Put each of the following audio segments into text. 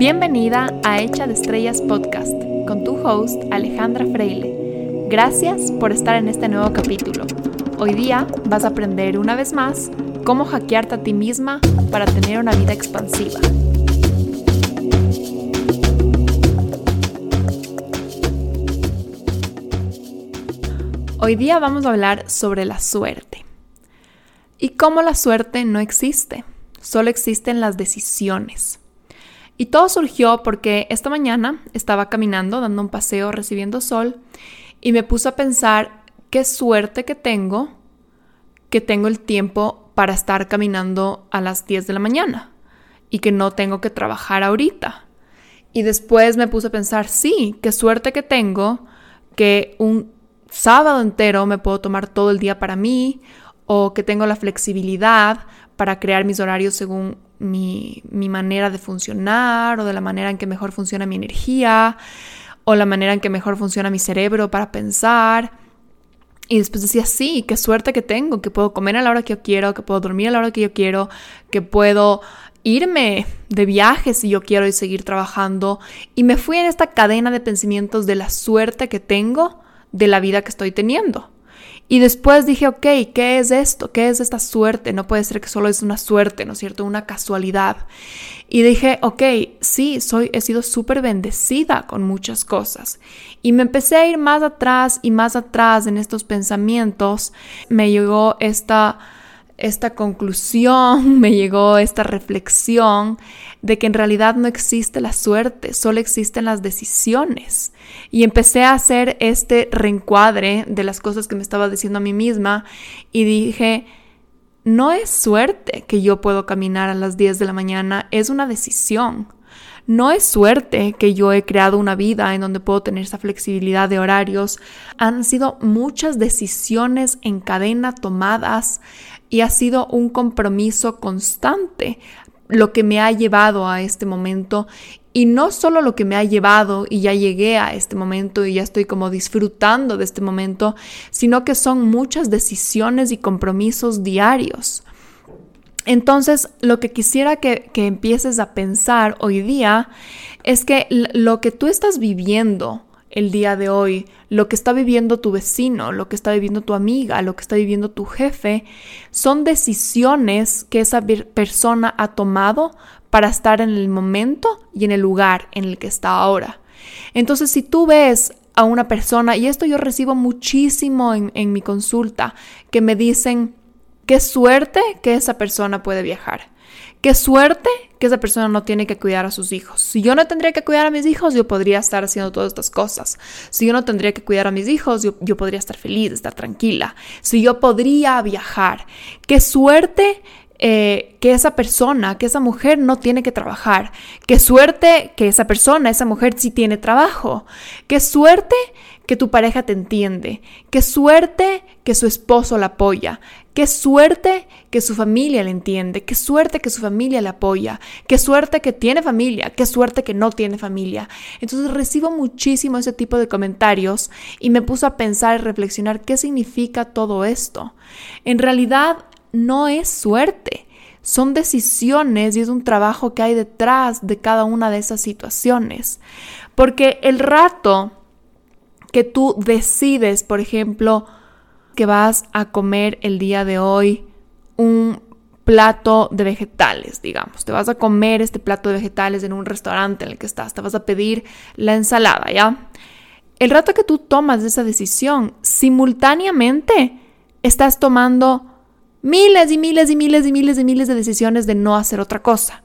Bienvenida a Hecha de Estrellas Podcast con tu host Alejandra Freile. Gracias por estar en este nuevo capítulo. Hoy día vas a aprender una vez más cómo hackearte a ti misma para tener una vida expansiva. Hoy día vamos a hablar sobre la suerte y cómo la suerte no existe, solo existen las decisiones. Y todo surgió porque esta mañana estaba caminando, dando un paseo, recibiendo sol, y me puse a pensar qué suerte que tengo que tengo el tiempo para estar caminando a las 10 de la mañana y que no tengo que trabajar ahorita. Y después me puse a pensar, sí, qué suerte que tengo que un sábado entero me puedo tomar todo el día para mí o que tengo la flexibilidad para crear mis horarios según mi, manera de funcionar o de la manera en que mejor funciona mi energía o la manera en que mejor funciona mi cerebro para pensar. Y después decía, sí, qué suerte que tengo, que puedo comer a la hora que yo quiero, que puedo dormir a la hora que yo quiero, que puedo irme de viaje si yo quiero y seguir trabajando. Y me fui en esta cadena de pensamientos de la suerte que tengo de la vida que estoy teniendo. Y después dije, ok, ¿qué es esto? ¿Qué es esta suerte? No puede ser que solo es una suerte, ¿no es cierto? Una casualidad. Y dije, ok, sí, soy, he sido súper bendecida con muchas cosas. Y me empecé a ir más atrás y más atrás en estos pensamientos. Me llegó esta esta conclusión, me llegó esta reflexión de que en realidad no existe la suerte, solo existen las decisiones. Y empecé a hacer este reencuadre de las cosas que me estaba diciendo a mí misma y dije, no es suerte que yo puedo caminar a las 10 de la mañana, es una decisión. No es suerte que yo he creado una vida en donde puedo tener esa flexibilidad de horarios. Han sido muchas decisiones en cadena tomadas y ha sido un compromiso constante lo que me ha llevado a este momento y no solo lo que me ha llevado y ya llegué a este momento y ya estoy como disfrutando de este momento, sino que son muchas decisiones y compromisos diarios. Entonces, lo que quisiera que, que empieces a pensar hoy día es que lo que tú estás viviendo, el día de hoy, lo que está viviendo tu vecino, lo que está viviendo tu amiga, lo que está viviendo tu jefe, son decisiones que esa persona ha tomado para estar en el momento y en el lugar en el que está ahora. Entonces, si tú ves a una persona, y esto yo recibo muchísimo en, en mi consulta, que me dicen, qué suerte que esa persona puede viajar. Qué suerte que esa persona no tiene que cuidar a sus hijos. Si yo no tendría que cuidar a mis hijos, yo podría estar haciendo todas estas cosas. Si yo no tendría que cuidar a mis hijos, yo, yo podría estar feliz, estar tranquila. Si yo podría viajar. Qué suerte eh, que esa persona, que esa mujer no tiene que trabajar. Qué suerte que esa persona, esa mujer sí tiene trabajo. Qué suerte que tu pareja te entiende. Qué suerte que su esposo la apoya. Qué suerte que su familia le entiende. Qué suerte que su familia le apoya. Qué suerte que tiene familia. Qué suerte que no tiene familia. Entonces recibo muchísimo ese tipo de comentarios y me puso a pensar y reflexionar qué significa todo esto. En realidad no es suerte, son decisiones y es un trabajo que hay detrás de cada una de esas situaciones. Porque el rato que tú decides, por ejemplo, que vas a comer el día de hoy un plato de vegetales, digamos, te vas a comer este plato de vegetales en un restaurante en el que estás, te vas a pedir la ensalada, ¿ya? El rato que tú tomas esa decisión, simultáneamente estás tomando miles y miles y miles y miles y miles de decisiones de no hacer otra cosa.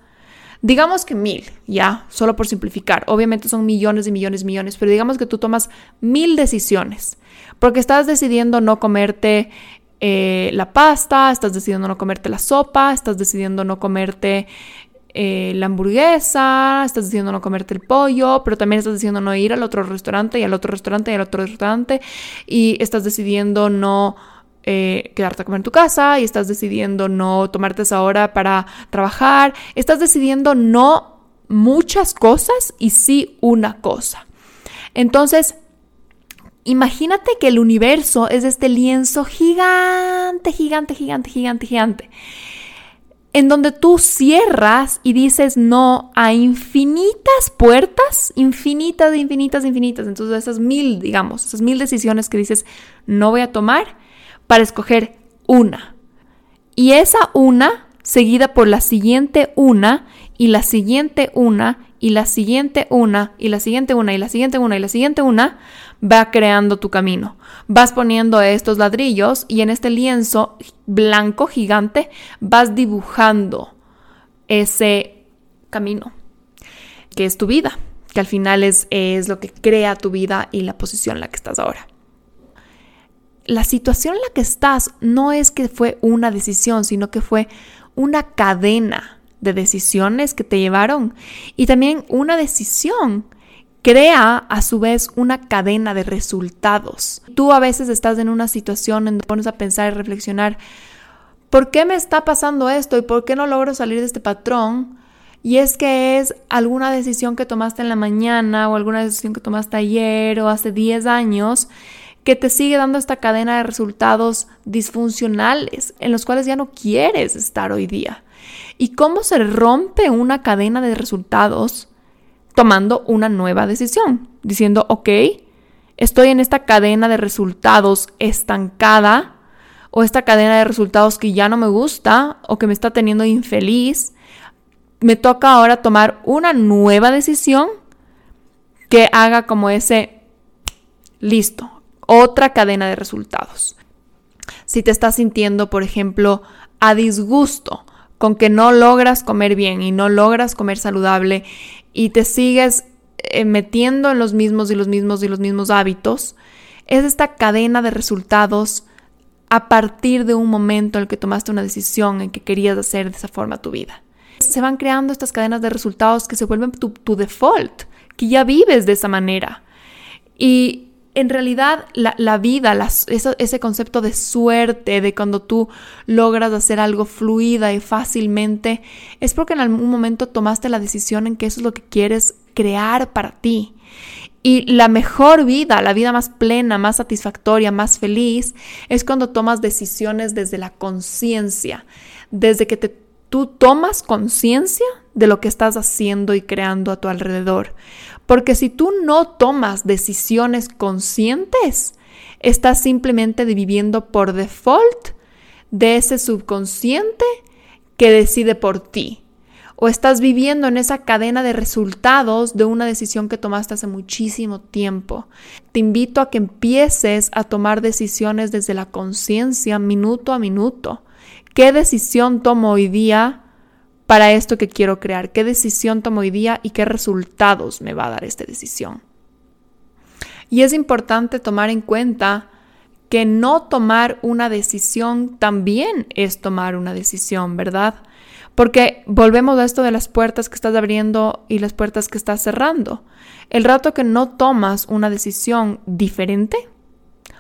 Digamos que mil, ya, solo por simplificar. Obviamente son millones y millones y millones, pero digamos que tú tomas mil decisiones, porque estás decidiendo no comerte eh, la pasta, estás decidiendo no comerte la sopa, estás decidiendo no comerte eh, la hamburguesa, estás decidiendo no comerte el pollo, pero también estás decidiendo no ir al otro restaurante y al otro restaurante y al otro restaurante, y estás decidiendo no eh, quedarte a comer en tu casa y estás decidiendo no tomarte esa hora para trabajar, estás decidiendo no muchas cosas y sí una cosa. Entonces, imagínate que el universo es este lienzo gigante, gigante, gigante, gigante, gigante. en donde tú cierras y dices no a infinitas puertas, infinitas, infinitas, infinitas. Entonces esas mil, digamos, esas mil decisiones que dices no voy a tomar para escoger una. Y esa una, seguida por la siguiente una, y la siguiente una, y la siguiente una, y la siguiente una, y la siguiente una, y la siguiente una, va creando tu camino. Vas poniendo estos ladrillos y en este lienzo blanco gigante vas dibujando ese camino, que es tu vida, que al final es, es lo que crea tu vida y la posición en la que estás ahora. La situación en la que estás no es que fue una decisión, sino que fue una cadena de decisiones que te llevaron y también una decisión crea a su vez una cadena de resultados. Tú a veces estás en una situación en donde pones a pensar y reflexionar, ¿por qué me está pasando esto y por qué no logro salir de este patrón? Y es que es alguna decisión que tomaste en la mañana o alguna decisión que tomaste ayer o hace 10 años que te sigue dando esta cadena de resultados disfuncionales en los cuales ya no quieres estar hoy día. ¿Y cómo se rompe una cadena de resultados? tomando una nueva decisión, diciendo, ok, estoy en esta cadena de resultados estancada o esta cadena de resultados que ya no me gusta o que me está teniendo infeliz, me toca ahora tomar una nueva decisión que haga como ese, listo, otra cadena de resultados. Si te estás sintiendo, por ejemplo, a disgusto con que no logras comer bien y no logras comer saludable y te sigues eh, metiendo en los mismos y los mismos y los mismos hábitos, es esta cadena de resultados a partir de un momento en el que tomaste una decisión en que querías hacer de esa forma tu vida. Se van creando estas cadenas de resultados que se vuelven tu, tu default, que ya vives de esa manera. Y en realidad la, vida, ese concepto de suerte, de cuando tú logras hacer algo fluida y fácilmente, es porque en algún momento tomaste la decisión en que eso es lo que quieres crear para ti. Y la mejor vida, la vida más plena, más satisfactoria, más feliz, es cuando tomas decisiones desde la conciencia, desde que te, tú tomas conciencia de lo que estás haciendo y creando a tu alrededor. Porque si tú no tomas decisiones conscientes, estás simplemente viviendo por default de ese subconsciente que decide por ti. O estás viviendo en esa cadena de resultados de una decisión que tomaste hace muchísimo tiempo. Te invito a que empieces a tomar decisiones desde la conciencia minuto a minuto. ¿Qué decisión tomo hoy día para esto que quiero crear, qué decisión tomo hoy día y qué resultados me va a dar esta decisión. Y es importante tomar en cuenta que no tomar una decisión también es tomar una decisión, ¿verdad? Porque volvemos a esto de las puertas que estás abriendo y las puertas que estás cerrando. El rato que no tomas una decisión diferente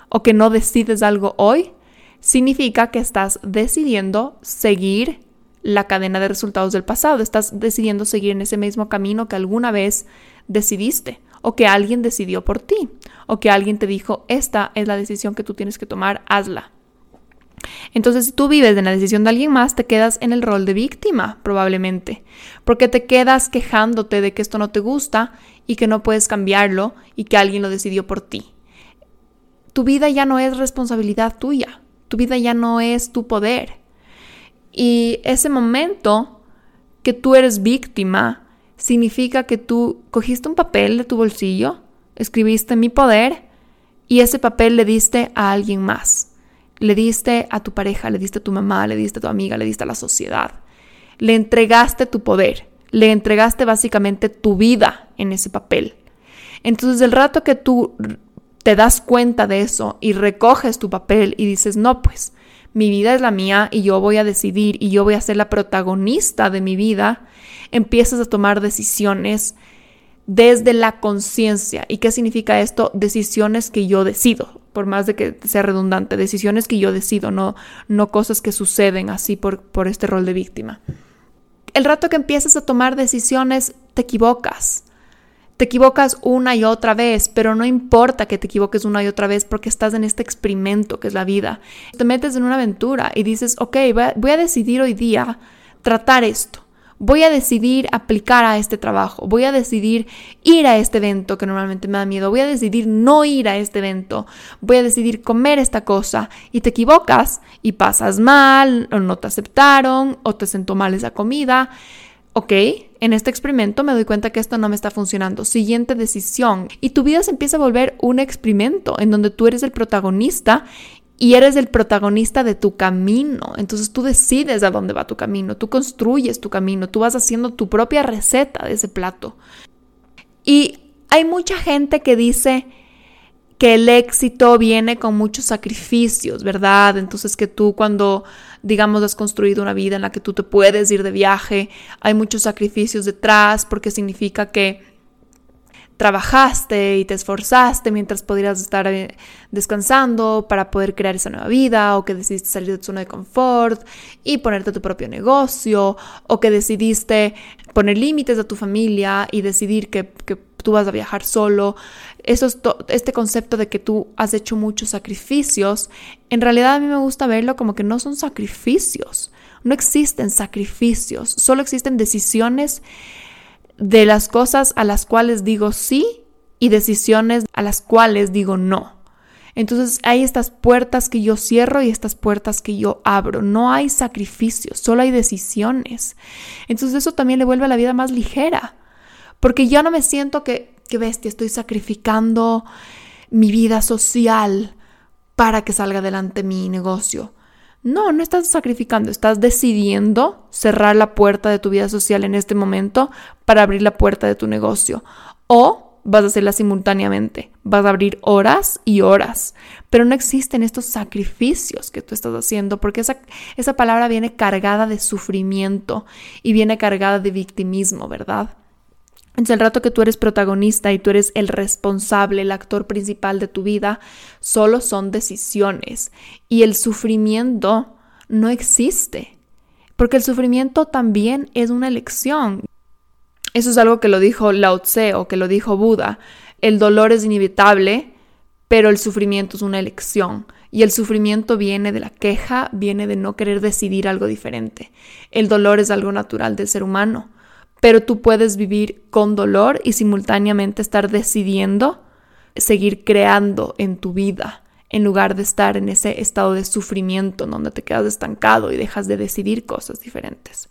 o que no decides algo hoy, significa que estás decidiendo seguir la cadena de resultados del pasado. Estás decidiendo seguir en ese mismo camino que alguna vez decidiste o que alguien decidió por ti o que alguien te dijo, esta es la decisión que tú tienes que tomar, hazla. Entonces, si tú vives de la decisión de alguien más, te quedas en el rol de víctima, probablemente, porque te quedas quejándote de que esto no te gusta y que no puedes cambiarlo y que alguien lo decidió por ti. Tu vida ya no es responsabilidad tuya, tu vida ya no es tu poder. Y ese momento que tú eres víctima significa que tú cogiste un papel de tu bolsillo, escribiste mi poder y ese papel le diste a alguien más. Le diste a tu pareja, le diste a tu mamá, le diste a tu amiga, le diste a la sociedad. Le entregaste tu poder, le entregaste básicamente tu vida en ese papel. Entonces el rato que tú te das cuenta de eso y recoges tu papel y dices, no, pues mi vida es la mía y yo voy a decidir y yo voy a ser la protagonista de mi vida, empiezas a tomar decisiones desde la conciencia. ¿Y qué significa esto? Decisiones que yo decido, por más de que sea redundante, decisiones que yo decido, no, no cosas que suceden así por, por este rol de víctima. El rato que empiezas a tomar decisiones, te equivocas. Te equivocas una y otra vez, pero no importa que te equivoques una y otra vez porque estás en este experimento que es la vida. Te metes en una aventura y dices, ok, voy a, decidir hoy día tratar esto. Voy a decidir aplicar a este trabajo, voy a decidir ir a este evento que normalmente me da miedo, voy a decidir no ir a este evento, voy a decidir comer esta cosa y te equivocas y pasas mal o no te aceptaron o te sentó mal esa comida. Ok, en este experimento me doy cuenta que esto no me está funcionando. Siguiente decisión. Y tu vida se empieza a volver un experimento en donde tú eres el protagonista y eres el protagonista de tu camino. Entonces tú decides a dónde va tu camino, tú construyes tu camino, tú vas haciendo tu propia receta de ese plato. Y hay mucha gente que dice que el éxito viene con muchos sacrificios, ¿verdad? Entonces que tú cuando, digamos, has construido una vida en la que tú te puedes ir de viaje, hay muchos sacrificios detrás porque significa que trabajaste y te esforzaste mientras podrías estar eh, descansando para poder crear esa nueva vida, o que decidiste salir de tu zona de confort y ponerte tu propio negocio, o que decidiste poner límites a tu familia y decidir que, tú vas a viajar solo. Eso es este concepto de que tú has hecho muchos sacrificios, en realidad a mí me gusta verlo como que no son sacrificios, no existen sacrificios, solo existen decisiones de las cosas a las cuales digo sí y decisiones a las cuales digo no. Entonces hay estas puertas que yo cierro y estas puertas que yo abro. No hay sacrificios, solo hay decisiones. Entonces eso también le vuelve a la vida más ligera. Porque ya no me siento que, que bestia, estoy sacrificando mi vida social para que salga adelante mi negocio. No, no estás sacrificando, estás decidiendo cerrar la puerta de tu vida social en este momento para abrir la puerta de tu negocio. O vas a hacerla simultáneamente, vas a abrir horas y horas, pero no existen estos sacrificios que tú estás haciendo porque esa, esa palabra viene cargada de sufrimiento y viene cargada de victimismo, ¿verdad? Entonces, el rato que tú eres protagonista y tú eres el responsable, el actor principal de tu vida, solo son decisiones. Y el sufrimiento no existe. Porque el sufrimiento también es una elección. Eso es algo que lo dijo Lao Tse o que lo dijo Buda. El dolor es inevitable, pero el sufrimiento es una elección. Y el sufrimiento viene de la queja, viene de no querer decidir algo diferente. El dolor es algo natural del ser humano pero tú puedes vivir con dolor y simultáneamente estar decidiendo seguir creando en tu vida en lugar de estar en ese estado de sufrimiento donde te quedas estancado y dejas de decidir cosas diferentes.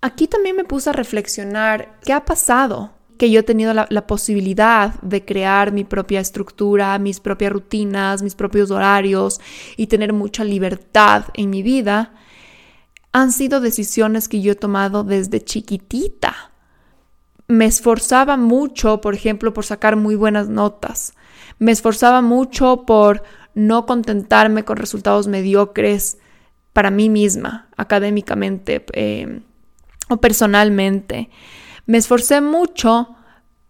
Aquí también me puse a reflexionar qué ha pasado que yo he tenido la, la, posibilidad de crear mi propia estructura, mis propias rutinas, mis propios horarios y tener mucha libertad en mi vida han sido decisiones que yo he tomado desde chiquitita. Me esforzaba mucho, por ejemplo, por sacar muy buenas notas. Me esforzaba mucho por no contentarme con resultados mediocres para mí misma, académicamente eh, o personalmente. Me esforcé mucho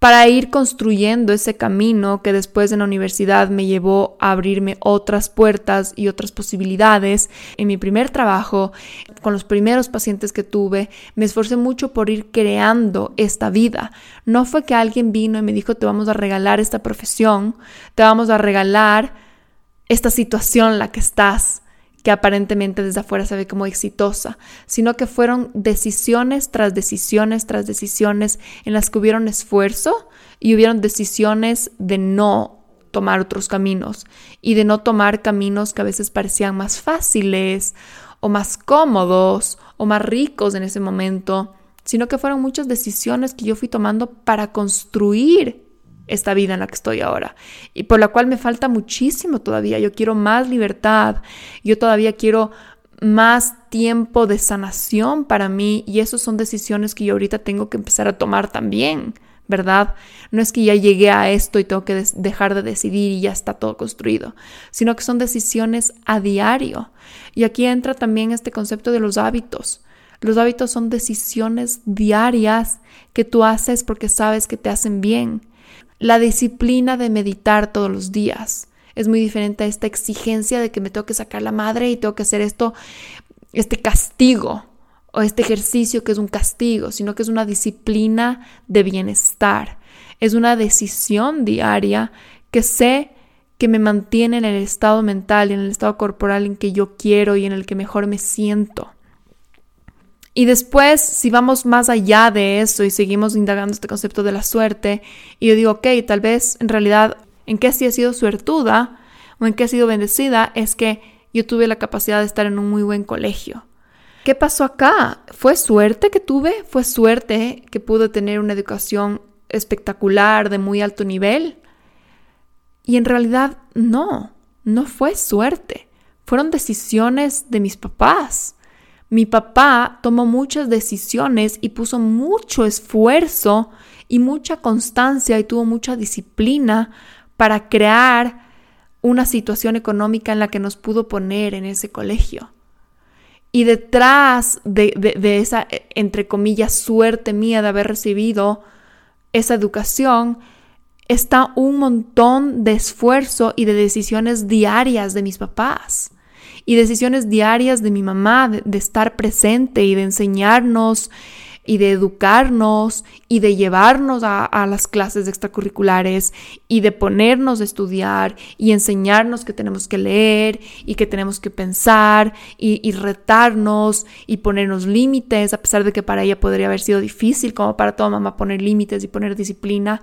para ir construyendo ese camino que después en la universidad me llevó a abrirme otras puertas y otras posibilidades. En mi primer trabajo, con los primeros pacientes que tuve, me esforcé mucho por ir creando esta vida. No fue que alguien vino y me dijo, te vamos a regalar esta profesión, te vamos a regalar esta situación en la que estás que aparentemente desde afuera se ve como exitosa, sino que fueron decisiones tras decisiones tras decisiones en las que hubieron esfuerzo y hubieron decisiones de no tomar otros caminos y de no tomar caminos que a veces parecían más fáciles o más cómodos o más ricos en ese momento, sino que fueron muchas decisiones que yo fui tomando para construir esta vida en la que estoy ahora y por la cual me falta muchísimo todavía. Yo quiero más libertad, yo todavía quiero más tiempo de sanación para mí y esas son decisiones que yo ahorita tengo que empezar a tomar también, ¿verdad? No es que ya llegué a esto y tengo que dejar de decidir y ya está todo construido, sino que son decisiones a diario. Y aquí entra también este concepto de los hábitos. Los hábitos son decisiones diarias que tú haces porque sabes que te hacen bien la disciplina de meditar todos los días. Es muy diferente a esta exigencia de que me tengo que sacar la madre y tengo que hacer esto, este castigo o este ejercicio que es un castigo, sino que es una disciplina de bienestar. Es una decisión diaria que sé que me mantiene en el estado mental y en el estado corporal en que yo quiero y en el que mejor me siento. Y después, si vamos más allá de eso y seguimos indagando este concepto de la suerte, y yo digo, ok, tal vez en realidad en qué sí he sido suertuda o en qué he sido bendecida, es que yo tuve la capacidad de estar en un muy buen colegio. ¿Qué pasó acá? ¿Fue suerte que tuve? ¿Fue suerte que pude tener una educación espectacular de muy alto nivel? Y en realidad no, no fue suerte. Fueron decisiones de mis papás. Mi papá tomó muchas decisiones y puso mucho esfuerzo y mucha constancia y tuvo mucha disciplina para crear una situación económica en la que nos pudo poner en ese colegio. Y detrás de, esa, entre comillas, suerte mía de haber recibido esa educación, está un montón de esfuerzo y de decisiones diarias de mis papás y decisiones diarias de mi mamá de, estar presente y de enseñarnos y de educarnos y de llevarnos a, las clases extracurriculares y de ponernos a estudiar y enseñarnos que tenemos que leer y que tenemos que pensar y, y retarnos y ponernos límites, a pesar de que para ella podría haber sido difícil, como para toda mamá poner límites y poner disciplina.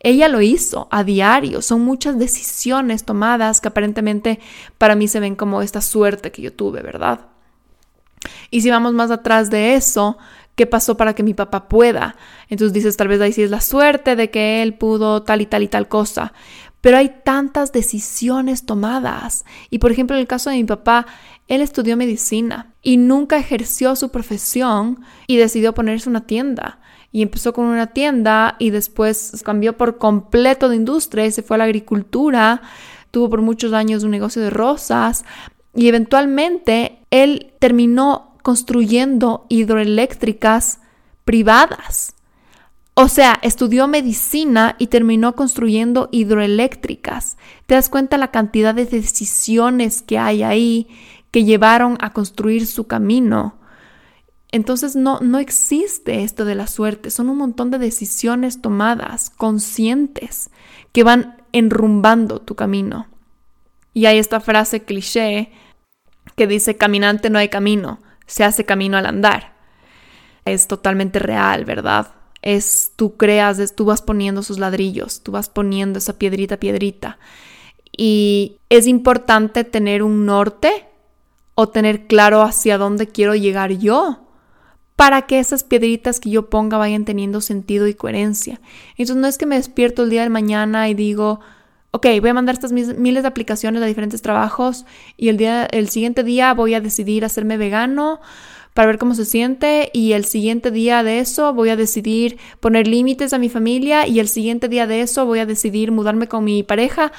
Ella lo hizo a diario. Son muchas decisiones tomadas que aparentemente para mí se ven como esta suerte que yo tuve, ¿verdad? Y si vamos más atrás de eso, ¿Qué pasó para que mi papá pueda? Entonces dices, tal vez ahí sí es la suerte de que él pudo tal y tal y tal cosa. Pero hay tantas decisiones tomadas. Y por ejemplo, en el caso de mi papá, él estudió medicina y nunca ejerció su profesión y decidió ponerse una tienda. Y empezó con una tienda y después cambió por completo de industria y se fue a la agricultura. Tuvo por muchos años un negocio de rosas y eventualmente él terminó construyendo hidroeléctricas privadas. O sea, estudió medicina y terminó construyendo hidroeléctricas. ¿Te das cuenta la cantidad de decisiones que hay ahí que llevaron a construir su camino? Entonces no, no existe esto de la suerte, son un montón de decisiones tomadas, conscientes, que van enrumbando tu camino. Y hay esta frase cliché que dice, caminante no hay camino se hace camino al andar. Es totalmente real, ¿verdad? Es tú creas, es, tú vas poniendo sus ladrillos, tú vas poniendo esa piedrita, piedrita. Y es importante tener un norte o tener claro hacia dónde quiero llegar yo para que esas piedritas que yo ponga vayan teniendo sentido y coherencia. Entonces no es que me despierto el día de mañana y digo, ok, voy a mandar estas miles de aplicaciones a diferentes trabajos y el, día, el siguiente día voy a decidir hacerme vegano para ver cómo se siente y el siguiente día de eso voy a decidir poner límites a mi familia y el siguiente día de eso voy a decidir mudarme con mi pareja.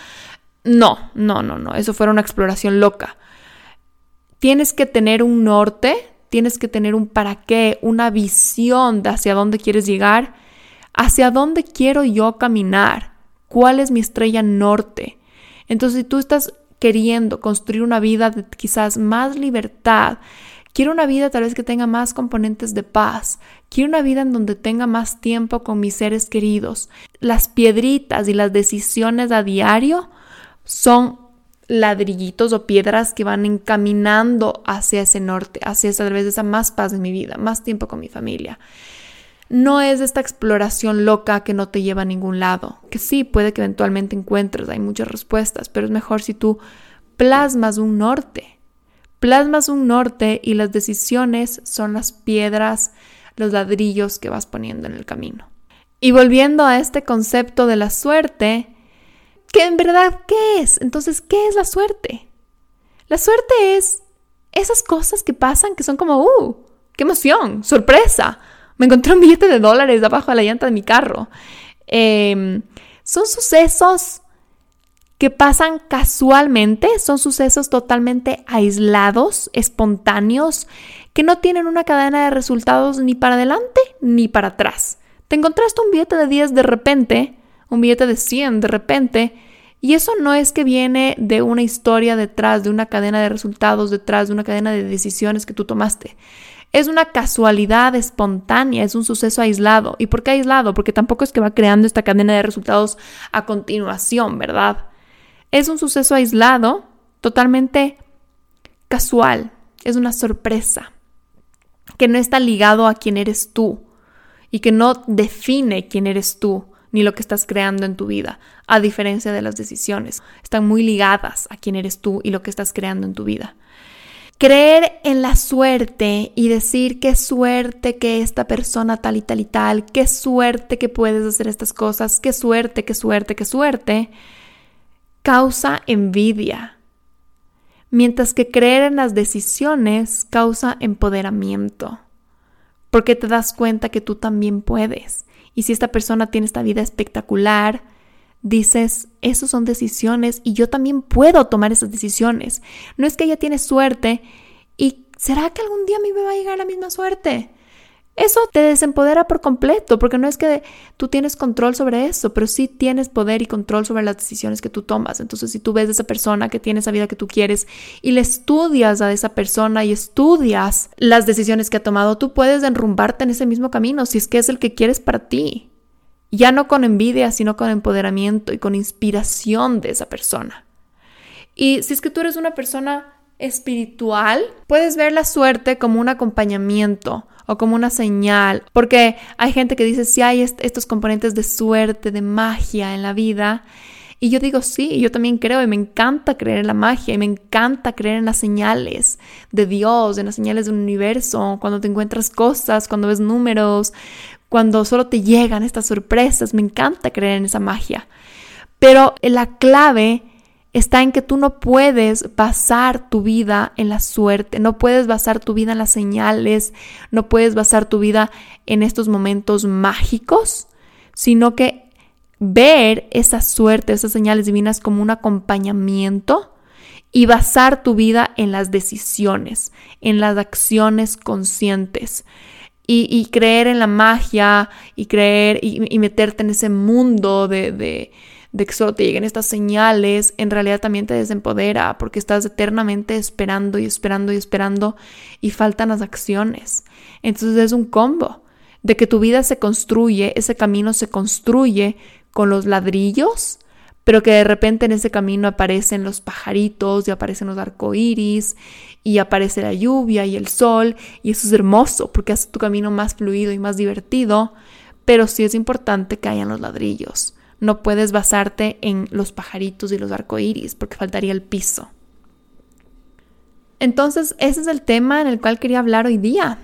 No, no, no, no, eso fuera una exploración loca. Tienes que tener un norte, tienes que tener un para qué, una visión de hacia dónde quieres llegar, hacia dónde quiero yo caminar ¿Cuál es mi estrella norte? Entonces, si tú estás queriendo construir una vida de quizás más libertad, quiero una vida tal vez que tenga más componentes de paz, quiero una vida en donde tenga más tiempo con mis seres queridos. Las piedritas y las decisiones a diario son ladrillitos o piedras que van encaminando hacia ese norte, hacia esa, tal vez esa más paz en mi vida, más tiempo con mi familia no es esta exploración loca que no te lleva a ningún lado, que sí puede que eventualmente encuentres, hay muchas respuestas, pero es mejor si tú plasmas un norte, plasmas un norte y las decisiones son las piedras, los ladrillos que vas poniendo en el camino. Y volviendo a este concepto de la suerte, que en verdad, ¿qué es? Entonces, ¿qué es la suerte? La suerte es esas cosas que pasan que son como, ¡uh! ¡Qué emoción! ¡Sorpresa! Me encontré un billete de dólares abajo de la llanta de mi carro. Em, son sucesos que pasan casualmente, son sucesos totalmente aislados, espontáneos, que no tienen una cadena de resultados ni para adelante ni para atrás. Te encontraste un billete de 10 de repente, un billete de 100 de repente, y eso no es que viene de una historia detrás, de una cadena de resultados detrás, de una cadena de decisiones que tú tomaste. Es una casualidad espontánea, es un suceso aislado. ¿Y por qué aislado? Porque tampoco es que va creando esta cadena de resultados a continuación, ¿verdad? Es un suceso aislado, totalmente casual, es una sorpresa. que no está ligado a quién eres tú y que no define quién eres tú ni lo que estás creando en tu vida, a diferencia de las decisiones. Están muy ligadas a quién eres tú y lo que estás creando en tu vida. Creer en la suerte y decir qué suerte que esta persona tal y tal y tal, qué suerte que puedes hacer estas cosas, qué suerte, qué suerte, qué suerte, causa envidia. Mientras que creer en las decisiones causa empoderamiento, porque te das cuenta que tú también puedes. Y si esta persona tiene esta vida espectacular, dices, esas son decisiones y yo también puedo tomar esas decisiones. No es que ella tiene suerte y ¿será que algún día a mí me va a llegar la misma suerte? Eso te desempodera por completo, porque no es que tú tienes control sobre eso, pero sí tienes poder y control sobre las decisiones que tú tomas. Entonces, si tú ves a esa persona que tiene esa vida que tú quieres y le estudias a esa persona y estudias las decisiones que ha tomado, tú puedes enrumbarte en ese mismo camino si es que es el que quieres para ti. Ya no con envidia, sino con empoderamiento y con inspiración de esa persona. Y si es que tú eres una persona espiritual, puedes ver la suerte como un acompañamiento o como una señal, porque hay gente que dice si hay estos componentes de suerte, de magia en la vida. Y yo digo, sí, yo también creo y me encanta creer en la magia y me encanta creer en las señales de Dios, en las señales del universo, cuando te encuentras cosas, cuando ves números, cuando solo te llegan estas sorpresas, me encanta creer en esa magia. Pero la clave está en que tú no puedes basar tu vida en la suerte, no puedes basar tu vida en las señales, no puedes basar tu vida en estos momentos mágicos, sino que ver esa suerte, esas señales divinas como un acompañamiento y basar tu vida en las decisiones, en las acciones conscientes. Y, creer en la magia y creer y, meterte en ese mundo de de que solo te lleguen estas señales, en realidad también te desempodera porque estás eternamente esperando y esperando y esperando y faltan las acciones. Entonces es un combo de que tu vida se construye, ese camino se construye con los ladrillos, pero que de repente en ese camino aparecen los pajaritos y aparecen los arcoíris y aparece la lluvia y el sol y eso es hermoso porque hace tu camino más fluido y más divertido, pero sí es importante que hayan los ladrillos no puedes basarte en los pajaritos y los arcoíris porque faltaría el piso. Entonces, ese es el tema en el cual quería hablar hoy día.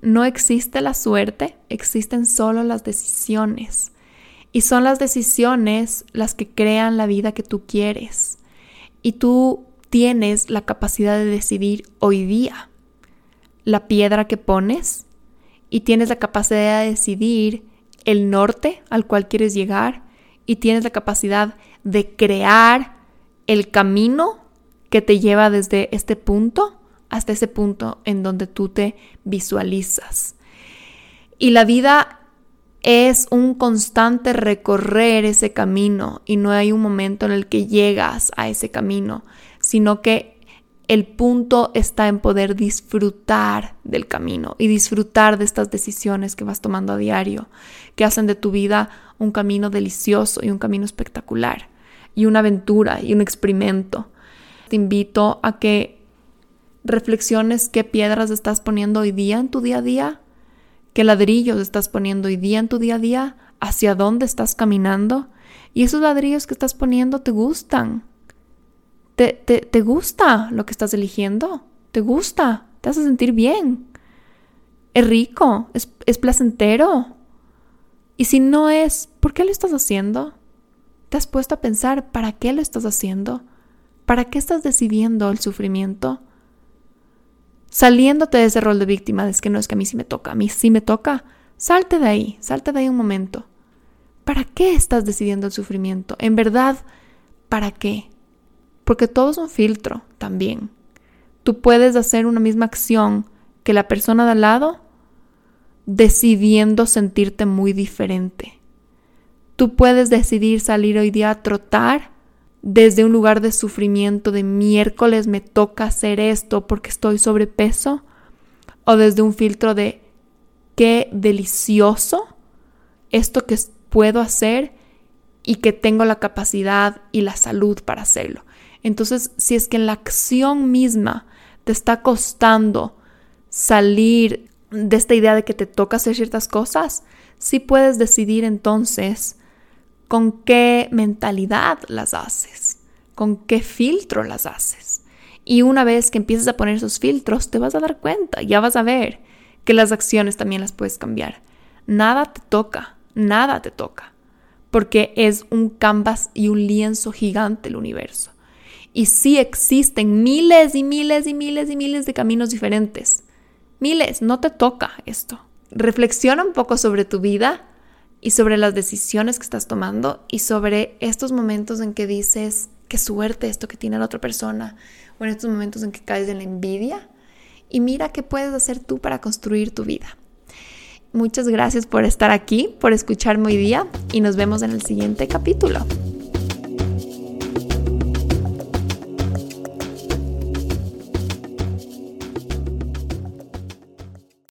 No existe la suerte, existen solo las decisiones. Y son las decisiones las que crean la vida que tú quieres. Y tú tienes la capacidad de decidir hoy día la piedra que pones y tienes la capacidad de decidir el norte al cual quieres llegar y tienes la capacidad de crear el camino que te lleva desde este punto hasta ese punto en donde tú te visualizas. Y la vida es un constante recorrer ese camino y no hay un momento en el que llegas a ese camino, sino que el punto está en poder disfrutar del camino y disfrutar de estas decisiones que vas tomando a diario, que hacen de tu vida un camino delicioso y un camino espectacular y una aventura y un experimento. Te invito a que reflexiones qué piedras estás poniendo hoy día en tu día a día, qué ladrillos estás poniendo hoy día en tu día a día, hacia dónde estás caminando y esos ladrillos que estás poniendo te gustan. ¿Te, te, gusta lo que estás eligiendo? ¿Te gusta? ¿Te hace sentir bien? ¿Es rico? ¿Es, es placentero? Y si no es, ¿por qué lo estás haciendo? ¿Te has puesto a pensar para qué lo estás haciendo? ¿Para qué estás decidiendo el sufrimiento? Saliéndote de ese rol de víctima, es que no es que a mí sí me toca, a mí sí me toca, salte de ahí, salte de ahí un momento. ¿Para qué estás decidiendo el sufrimiento? En verdad, ¿para qué? Porque todo es un filtro también. Tú puedes hacer una misma acción que la persona de al lado decidiendo sentirte muy diferente. Tú puedes decidir salir hoy día a trotar desde un lugar de sufrimiento de miércoles me toca hacer esto porque estoy sobrepeso o desde un filtro de qué delicioso esto que puedo hacer y que tengo la capacidad y la salud para hacerlo. Entonces, si es que en la acción misma te está costando salir de esta idea de que te toca hacer ciertas cosas, sí puedes decidir entonces con qué mentalidad las haces, con qué filtro las haces. Y una vez que empieces a poner esos filtros, te vas a dar cuenta, ya vas a ver que las acciones también las puedes cambiar. Nada te toca, nada te toca, porque es un canvas y un lienzo gigante el universo. Y sí existen miles y miles y miles y miles de caminos diferentes. Miles, no te toca esto. Reflexiona un poco sobre tu vida y sobre las decisiones que estás tomando y sobre estos momentos en que dices, qué suerte esto que tiene la otra persona, o en estos momentos en que caes en la envidia. Y mira qué puedes hacer tú para construir tu vida. Muchas gracias por estar aquí, por escucharme hoy día y nos vemos en el siguiente capítulo.